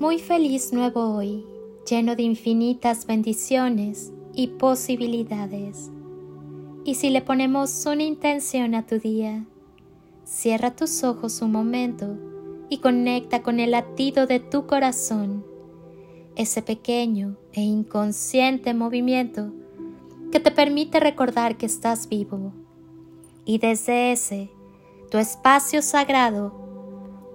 Muy feliz nuevo hoy, lleno de infinitas bendiciones y posibilidades. Y si le ponemos una intención a tu día, cierra tus ojos un momento y conecta con el latido de tu corazón, ese pequeño e inconsciente movimiento que te permite recordar que estás vivo. Y desde ese, tu espacio sagrado,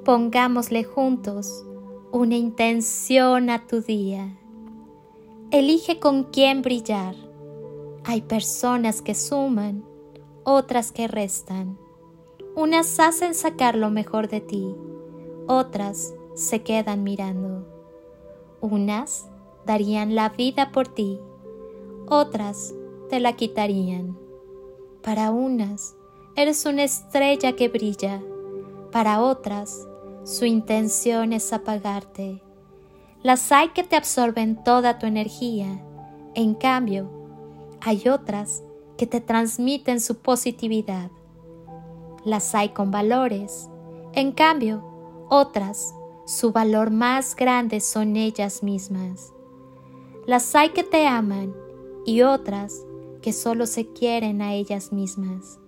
pongámosle juntos una intención a tu día. Elige con quién brillar. Hay personas que suman, otras que restan. Unas hacen sacar lo mejor de ti, otras se quedan mirando. Unas darían la vida por ti, otras te la quitarían. Para unas eres una estrella que brilla, para otras su intención es apagarte. Las hay que te absorben toda tu energía. En cambio, hay otras que te transmiten su positividad. Las hay con valores. En cambio, otras, su valor más grande son ellas mismas. Las hay que te aman y otras que solo se quieren a ellas mismas.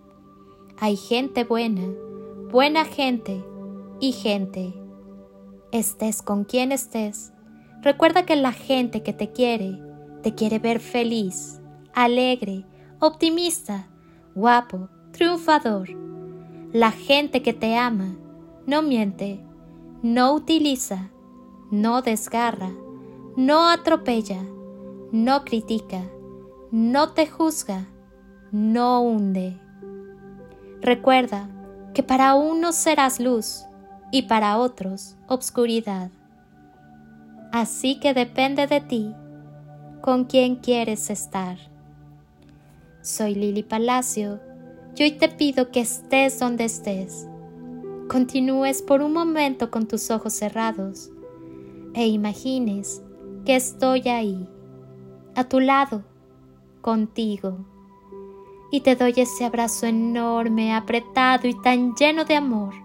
Hay gente buena, buena gente, y gente. Estés con quien estés, recuerda que la gente que te quiere, te quiere ver feliz, alegre, optimista, guapo, triunfador. La gente que te ama no miente, no utiliza, no desgarra, no atropella, no critica, no te juzga, no hunde. Recuerda que para unos serás luz y para otros obscuridad. Así que depende de ti con quién quieres estar. Soy Lili Palacio y hoy te pido que estés donde estés. Continúes por un momento con tus ojos cerrados e imagines que estoy ahí, a tu lado, contigo. Y te doy ese abrazo enorme, apretado y tan lleno de amor